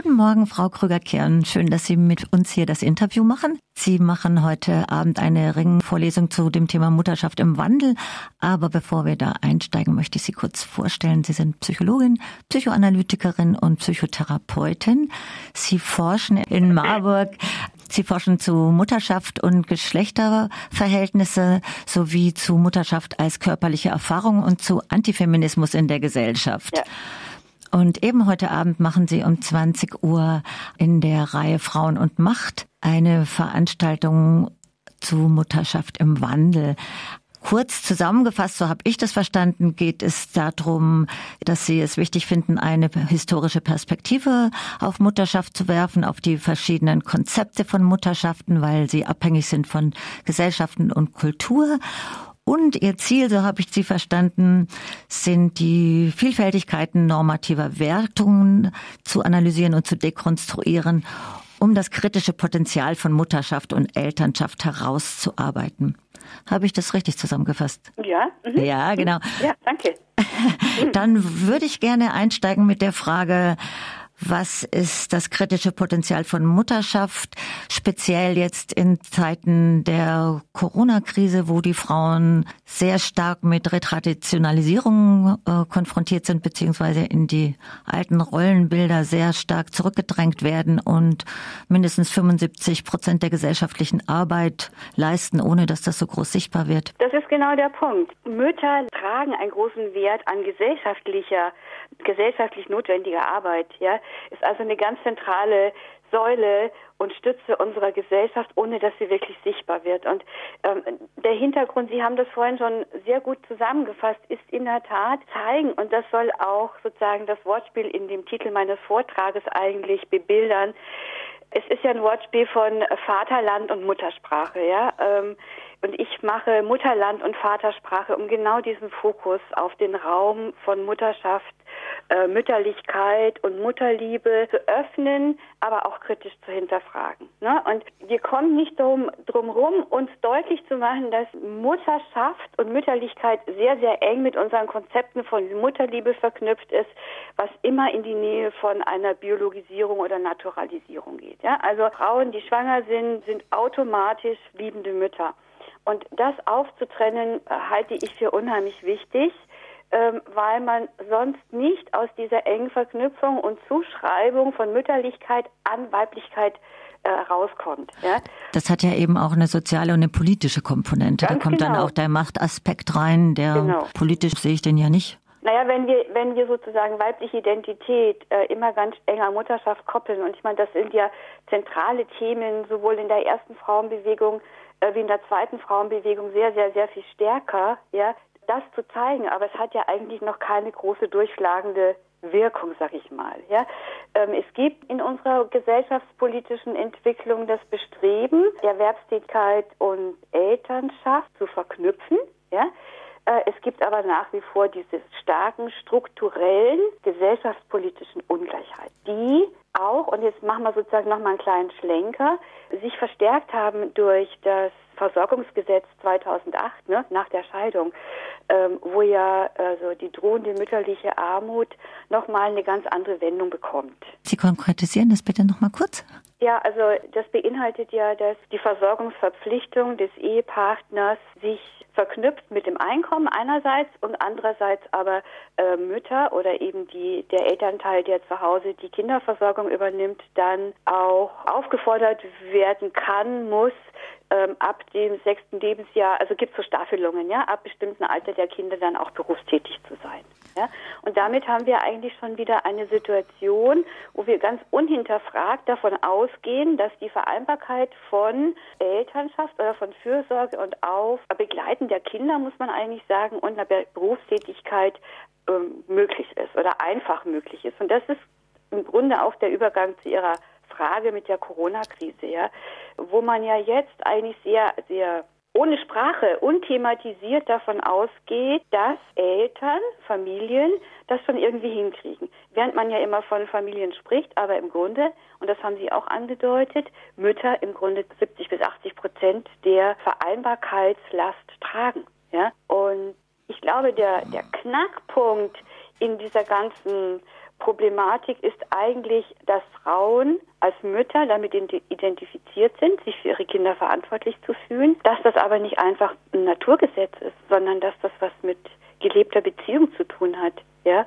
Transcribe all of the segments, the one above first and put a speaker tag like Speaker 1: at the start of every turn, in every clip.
Speaker 1: Guten Morgen, Frau Krüger-Kern. Schön, dass Sie mit uns hier das Interview machen. Sie machen heute Abend eine Ringvorlesung zu dem Thema Mutterschaft im Wandel. Aber bevor wir da einsteigen, möchte ich Sie kurz vorstellen. Sie sind Psychologin, Psychoanalytikerin und Psychotherapeutin. Sie forschen in Marburg Sie forschen zu Mutterschaft und Geschlechterverhältnisse sowie zu Mutterschaft als körperliche Erfahrung und zu Antifeminismus in der Gesellschaft. Ja. Und eben heute Abend machen Sie um 20 Uhr in der Reihe Frauen und Macht eine Veranstaltung zu Mutterschaft im Wandel. Kurz zusammengefasst, so habe ich das verstanden, geht es darum, dass Sie es wichtig finden, eine historische Perspektive auf Mutterschaft zu werfen, auf die verschiedenen Konzepte von Mutterschaften, weil sie abhängig sind von Gesellschaften und Kultur. Und ihr Ziel, so habe ich sie verstanden, sind die Vielfältigkeiten normativer Wertungen zu analysieren und zu dekonstruieren, um das kritische Potenzial von Mutterschaft und Elternschaft herauszuarbeiten. Habe ich das richtig zusammengefasst?
Speaker 2: Ja.
Speaker 1: Mhm. Ja, genau.
Speaker 2: Ja, danke.
Speaker 1: Dann würde ich gerne einsteigen mit der Frage, was ist das kritische Potenzial von Mutterschaft, speziell jetzt in Zeiten der Corona-Krise, wo die Frauen sehr stark mit Retraditionalisierung äh, konfrontiert sind, beziehungsweise in die alten Rollenbilder sehr stark zurückgedrängt werden und mindestens 75 Prozent der gesellschaftlichen Arbeit leisten, ohne dass das so groß sichtbar wird.
Speaker 2: Das ist genau der Punkt. Mütter tragen einen großen Wert an gesellschaftlicher gesellschaftlich notwendiger Arbeit, ja, ist also eine ganz zentrale Säule und Stütze unserer Gesellschaft, ohne dass sie wirklich sichtbar wird. Und ähm, der Hintergrund, Sie haben das vorhin schon sehr gut zusammengefasst, ist in der Tat zeigen, und das soll auch sozusagen das Wortspiel in dem Titel meines Vortrages eigentlich bebildern. Es ist ja ein Wortspiel von Vaterland und Muttersprache, ja. Ähm, und ich mache Mutterland und Vatersprache, um genau diesen Fokus auf den Raum von Mutterschaft äh, Mütterlichkeit und Mutterliebe zu öffnen, aber auch kritisch zu hinterfragen. Ne? Und wir kommen nicht drum, drum rum, uns deutlich zu machen, dass Mutterschaft und Mütterlichkeit sehr, sehr eng mit unseren Konzepten von Mutterliebe verknüpft ist, was immer in die Nähe von einer Biologisierung oder Naturalisierung geht. Ja? Also Frauen, die schwanger sind, sind automatisch liebende Mütter. Und das aufzutrennen, äh, halte ich für unheimlich wichtig ähm, weil man sonst nicht aus dieser engen Verknüpfung und Zuschreibung von Mütterlichkeit an Weiblichkeit äh, rauskommt. Ja?
Speaker 1: Das hat ja eben auch eine soziale und eine politische Komponente. Ganz da kommt genau. dann auch der Machtaspekt rein, der genau. politisch sehe ich den ja nicht.
Speaker 2: Naja, wenn wir, wenn wir sozusagen weibliche Identität äh, immer ganz enger Mutterschaft koppeln, und ich meine, das sind ja zentrale Themen, sowohl in der ersten Frauenbewegung äh, wie in der zweiten Frauenbewegung sehr, sehr, sehr viel stärker, ja, das zu zeigen, aber es hat ja eigentlich noch keine große durchschlagende Wirkung, sag ich mal. Ja, ähm, es gibt in unserer gesellschaftspolitischen Entwicklung das Bestreben, Erwerbstätigkeit und Elternschaft zu verknüpfen. Ja, äh, es gibt aber nach wie vor diese starken strukturellen gesellschaftspolitischen Ungleichheit, die auch, und jetzt machen wir sozusagen nochmal einen kleinen Schlenker, sich verstärkt haben durch das Versorgungsgesetz 2008, ne, nach der Scheidung, ähm, wo ja also die drohende mütterliche Armut nochmal eine ganz andere Wendung bekommt.
Speaker 1: Sie konkretisieren das bitte nochmal kurz?
Speaker 2: Ja, also das beinhaltet ja, dass die Versorgungsverpflichtung des Ehepartners sich verknüpft mit dem Einkommen einerseits und andererseits aber äh, Mütter oder eben die der Elternteil, der zu Hause die Kinderversorgung übernimmt, dann auch aufgefordert werden kann, muss ähm, ab dem sechsten Lebensjahr, also gibt es so Staffelungen, ja, ab bestimmten Alter der Kinder dann auch berufstätig zu sein. Ja? Und damit haben wir eigentlich schon wieder eine Situation, wo wir ganz unhinterfragt davon ausgehen, dass die Vereinbarkeit von Elternschaft oder von Fürsorge und auf Begleiten der Kinder, muss man eigentlich sagen, und einer Berufstätigkeit ähm, möglich ist oder einfach möglich ist. Und das ist im Grunde auch der Übergang zu Ihrer Frage mit der Corona-Krise, ja, wo man ja jetzt eigentlich sehr, sehr ohne Sprache unthematisiert davon ausgeht, dass Eltern, Familien das schon irgendwie hinkriegen. Während man ja immer von Familien spricht, aber im Grunde, und das haben Sie auch angedeutet, Mütter im Grunde 70 bis 80 Prozent der Vereinbarkeitslast tragen. Ja? Und ich glaube, der, der Knackpunkt in dieser ganzen Problematik ist eigentlich, dass Frauen als Mütter damit identifiziert sind, sich für ihre Kinder verantwortlich zu fühlen, dass das aber nicht einfach ein Naturgesetz ist, sondern dass das was mit gelebter Beziehung zu tun hat. Ja,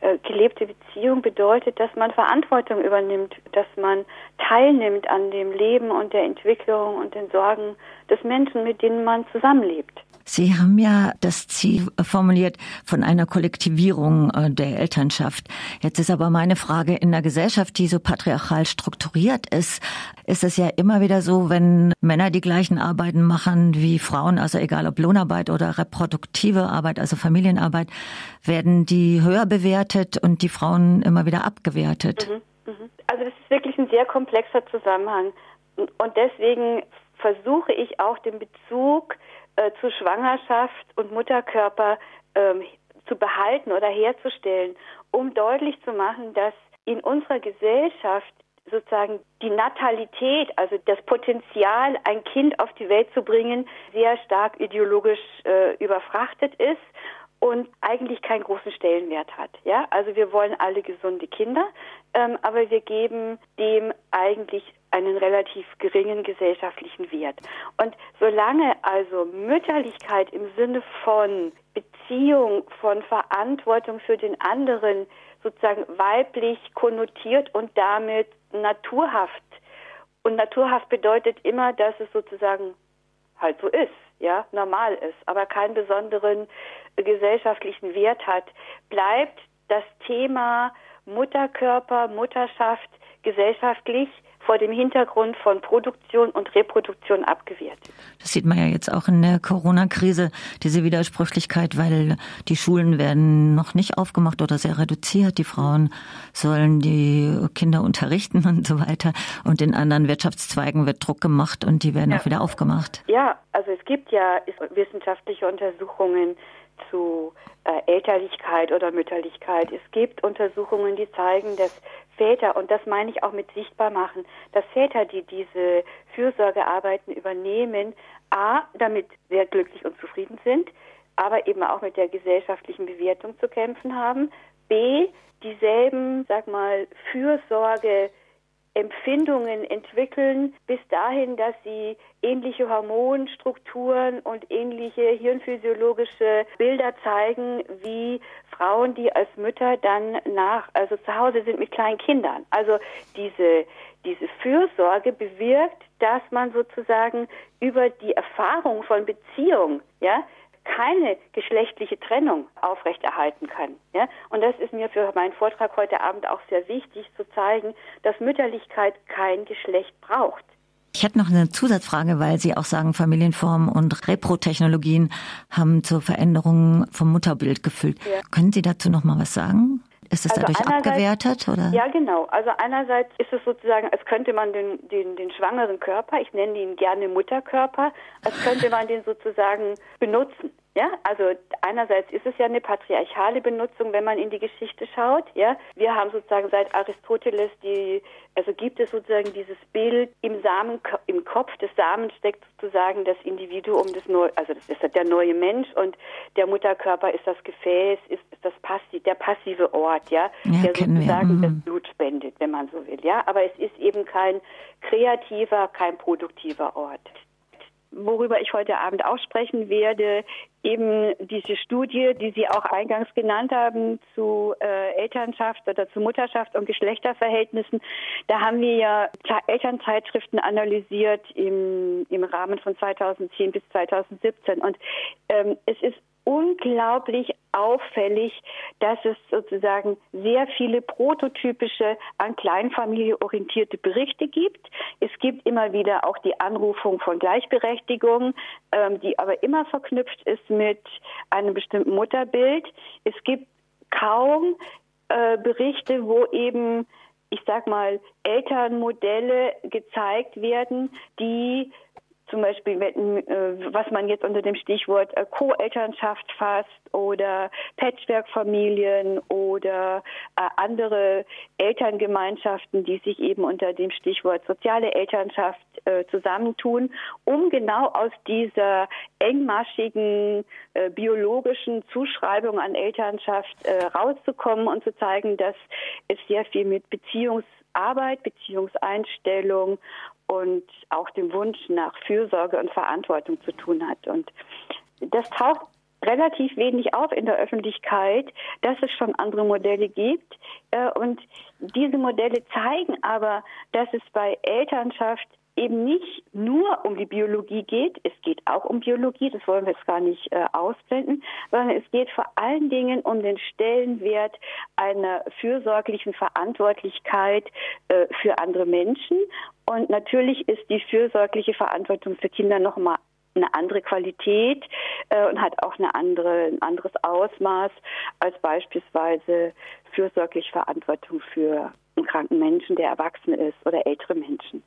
Speaker 2: äh, gelebte Beziehung bedeutet, dass man Verantwortung übernimmt, dass man teilnimmt an dem Leben und der Entwicklung und den Sorgen des Menschen, mit denen man zusammenlebt.
Speaker 1: Sie haben ja das Ziel formuliert von einer Kollektivierung äh, der Elternschaft. Jetzt ist aber meine Frage, in einer Gesellschaft, die so patriarchal strukturiert ist, ist es ja immer wieder so, wenn Männer die gleichen Arbeiten machen wie Frauen, also egal ob Lohnarbeit oder reproduktive Arbeit, also Familienarbeit, werden die höher bewertet und die Frauen immer wieder abgewertet.
Speaker 2: Mhm, mhm. Also das ist wirklich ein sehr komplexer Zusammenhang. Und deswegen versuche ich auch den Bezug äh, zu Schwangerschaft und Mutterkörper ähm, zu behalten oder herzustellen, um deutlich zu machen, dass in unserer Gesellschaft sozusagen die Natalität, also das Potenzial, ein Kind auf die Welt zu bringen, sehr stark ideologisch äh, überfrachtet ist und eigentlich keinen großen Stellenwert hat. Ja, also wir wollen alle gesunde Kinder, ähm, aber wir geben dem eigentlich einen relativ geringen gesellschaftlichen Wert. Und solange also Mütterlichkeit im Sinne von Beziehung, von Verantwortung für den anderen sozusagen weiblich konnotiert und damit naturhaft. Und naturhaft bedeutet immer, dass es sozusagen halt so ist, ja, normal ist, aber keinen besonderen gesellschaftlichen Wert hat, bleibt das Thema Mutterkörper, Mutterschaft gesellschaftlich vor dem Hintergrund von Produktion und Reproduktion abgewertet.
Speaker 1: Das sieht man ja jetzt auch in der Corona-Krise, diese Widersprüchlichkeit, weil die Schulen werden noch nicht aufgemacht oder sehr reduziert. Die Frauen sollen die Kinder unterrichten und so weiter. Und in anderen Wirtschaftszweigen wird Druck gemacht und die werden ja. auch wieder aufgemacht.
Speaker 2: Ja, also es gibt ja wissenschaftliche Untersuchungen zu äh, Elterlichkeit oder Mütterlichkeit. Es gibt Untersuchungen, die zeigen, dass Väter, und das meine ich auch mit sichtbar machen, dass Väter, die diese Fürsorgearbeiten übernehmen, a, damit sehr glücklich und zufrieden sind, aber eben auch mit der gesellschaftlichen Bewertung zu kämpfen haben, b, dieselben, sag mal, Fürsorge Empfindungen entwickeln, bis dahin, dass sie ähnliche Hormonstrukturen und ähnliche hirnphysiologische Bilder zeigen wie Frauen, die als Mütter dann nach, also zu Hause sind mit kleinen Kindern. Also diese, diese Fürsorge bewirkt, dass man sozusagen über die Erfahrung von Beziehung, ja, keine geschlechtliche Trennung aufrechterhalten kann. Ja? Und das ist mir für meinen Vortrag heute Abend auch sehr wichtig zu zeigen, dass Mütterlichkeit kein Geschlecht braucht.
Speaker 1: Ich hätte noch eine Zusatzfrage, weil Sie auch sagen, Familienformen und Reprotechnologien haben zur Veränderung vom Mutterbild geführt. Ja. Können Sie dazu noch mal was sagen? Ist es also dadurch abgewertet? Oder?
Speaker 2: Ja, genau. Also einerseits ist es sozusagen, als könnte man den, den, den schwangeren Körper, ich nenne ihn gerne Mutterkörper, als könnte man den sozusagen benutzen. Ja, also einerseits ist es ja eine patriarchale Benutzung, wenn man in die Geschichte schaut. Ja, wir haben sozusagen seit Aristoteles die, also gibt es sozusagen dieses Bild im Samen, im Kopf des Samens steckt sozusagen das Individuum des Neu, also das ist der neue Mensch und der Mutterkörper ist das Gefäß, ist, ist das passiv, der passive Ort, ja, ja der sozusagen das mhm. Blut spendet, wenn man so will. Ja, aber es ist eben kein kreativer, kein produktiver Ort worüber ich heute Abend auch sprechen werde, eben diese Studie, die Sie auch eingangs genannt haben, zu äh, Elternschaft oder zu Mutterschaft und Geschlechterverhältnissen. Da haben wir ja Elternzeitschriften analysiert im, im Rahmen von 2010 bis 2017. Und ähm, es ist unglaublich auffällig, dass es sozusagen sehr viele prototypische an Kleinfamilie orientierte Berichte gibt. Es gibt immer wieder auch die Anrufung von Gleichberechtigung, ähm, die aber immer verknüpft ist mit einem bestimmten Mutterbild. Es gibt kaum äh, Berichte, wo eben ich sag mal, Elternmodelle gezeigt werden, die zum Beispiel, äh, was man jetzt unter dem Stichwort äh, Co-Elternschaft fasst oder Patchwork-Familien oder äh, andere Elterngemeinschaften, die sich eben unter dem Stichwort soziale Elternschaft zusammentun, um genau aus dieser engmaschigen biologischen Zuschreibung an Elternschaft rauszukommen und zu zeigen, dass es sehr viel mit Beziehungsarbeit, Beziehungseinstellung und auch dem Wunsch nach Fürsorge und Verantwortung zu tun hat. Und das taucht relativ wenig auf in der Öffentlichkeit, dass es schon andere Modelle gibt. Äh, und diese Modelle zeigen aber, dass es bei Elternschaft eben nicht nur um die Biologie geht, es geht auch um Biologie, das wollen wir jetzt gar nicht äh, ausblenden, sondern es geht vor allen Dingen um den Stellenwert einer fürsorglichen Verantwortlichkeit äh, für andere Menschen. Und natürlich ist die fürsorgliche Verantwortung für Kinder nochmal eine andere Qualität äh, und hat auch eine andere, ein anderes Ausmaß als beispielsweise fürsorgliche Verantwortung für einen kranken Menschen, der erwachsen ist oder ältere Menschen.